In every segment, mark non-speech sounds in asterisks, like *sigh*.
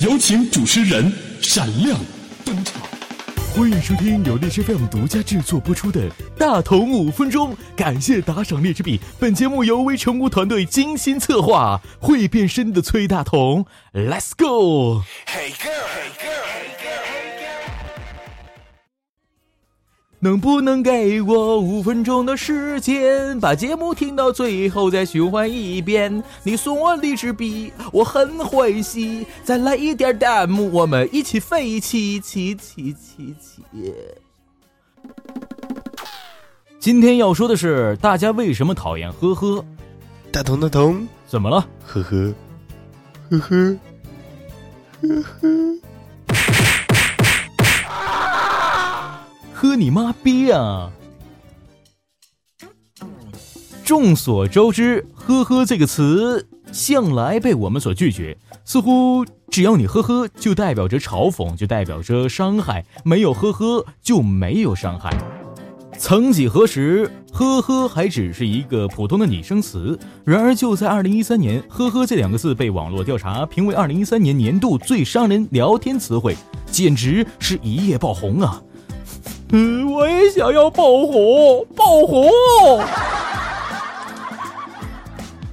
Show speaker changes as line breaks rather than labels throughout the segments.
有请主持人闪亮登场。
欢迎收听由荔枝 FM 独家制作播出的《大同五分钟》，感谢打赏荔枝币。本节目由微成屋团队精心策划，会变身的崔大同，Let's go。hey girl，hey girl 能不能给我五分钟的时间，把节目听到最后再循环一遍？你送我荔枝币，我很欢喜。再来一点弹幕，我们一起飞起，起起起起！今天要说的是，大家为什么讨厌呵呵？
大同大同，
怎么了？
呵呵，呵呵，呵呵。
喝你妈逼啊！众所周知，“呵呵”这个词向来被我们所拒绝，似乎只要你呵呵，就代表着嘲讽，就代表着伤害；没有呵呵，就没有伤害。曾几何时，“呵呵”还只是一个普通的拟声词。然而，就在二零一三年，“呵呵”这两个字被网络调查评为二零一三年年度最伤人聊天词汇，简直是一夜爆红啊！嗯，我也想要爆红，爆红。*laughs*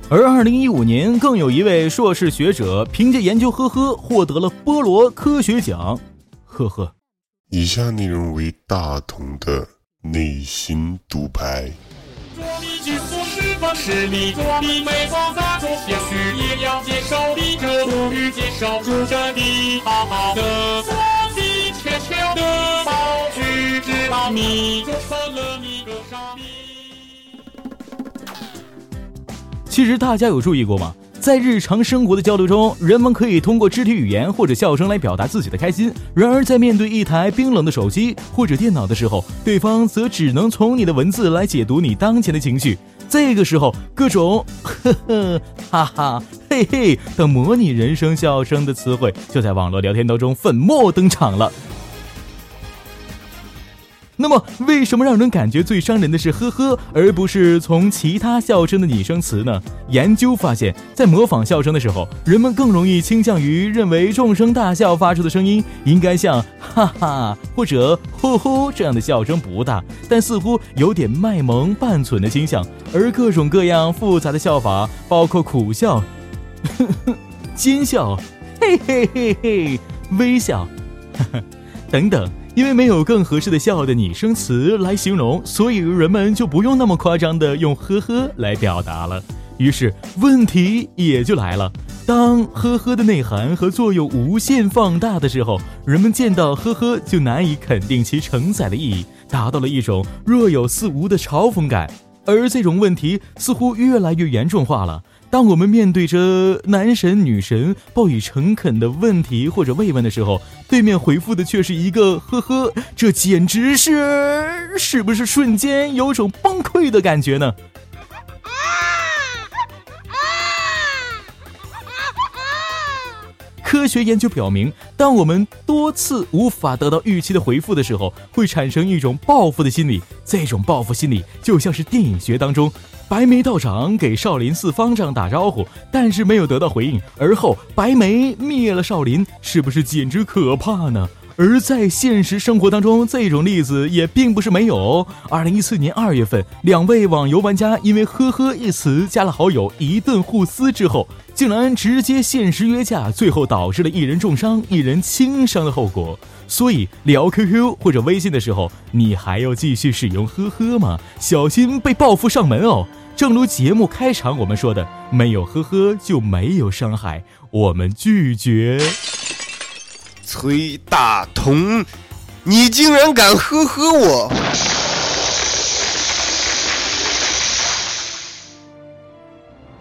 而二零一五年，更有一位硕士学者凭借研究“呵呵”获得了波罗科学奖。呵呵。
以下内容为大同的内心独白。
其实大家有注意过吗？在日常生活的交流中，人们可以通过肢体语言或者笑声来表达自己的开心。然而，在面对一台冰冷的手机或者电脑的时候，对方则只能从你的文字来解读你当前的情绪。这个时候，各种呵呵、哈哈、嘿嘿等模拟人声笑声的词汇就在网络聊天当中粉墨登场了。那么，为什么让人感觉最伤人的是呵呵，而不是从其他笑声的拟声词呢？研究发现，在模仿笑声的时候，人们更容易倾向于认为众生大笑发出的声音应该像哈哈或者呼呼这样的笑声不大，但似乎有点卖萌半蠢的倾向。而各种各样复杂的笑法，包括苦笑、呵呵、奸笑、嘿嘿嘿嘿、微笑，呵 *laughs* 呵等等。因为没有更合适的笑的拟声词来形容，所以人们就不用那么夸张的用呵呵来表达了。于是问题也就来了：当呵呵的内涵和作用无限放大的时候，人们见到呵呵就难以肯定其承载的意义，达到了一种若有似无的嘲讽感。而这种问题似乎越来越严重化了。当我们面对着男神女神报以诚恳的问题或者慰问的时候，对面回复的却是一个呵呵，这简直是是不是瞬间有种崩溃的感觉呢？科学研究表明，当我们多次无法得到预期的回复的时候，会产生一种报复的心理。这种报复心理就像是电影学当中。白眉道长给少林寺方丈打招呼，但是没有得到回应，而后白眉灭了少林，是不是简直可怕呢？而在现实生活当中，这种例子也并不是没有。二零一四年二月份，两位网游玩家因为“呵呵”一词加了好友，一顿互撕之后，竟然直接现实约架，最后导致了一人重伤、一人轻伤的后果。所以聊 QQ 或者微信的时候，你还要继续使用“呵呵”吗？小心被报复上门哦！正如节目开场我们说的，没有呵呵就没有伤害，我们拒绝。
崔大同，你竟然敢呵呵我！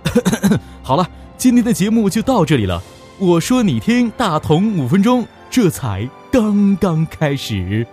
*coughs*
好了，今天的节目就到这里了。我说你听，大同五分钟，这才刚刚开始。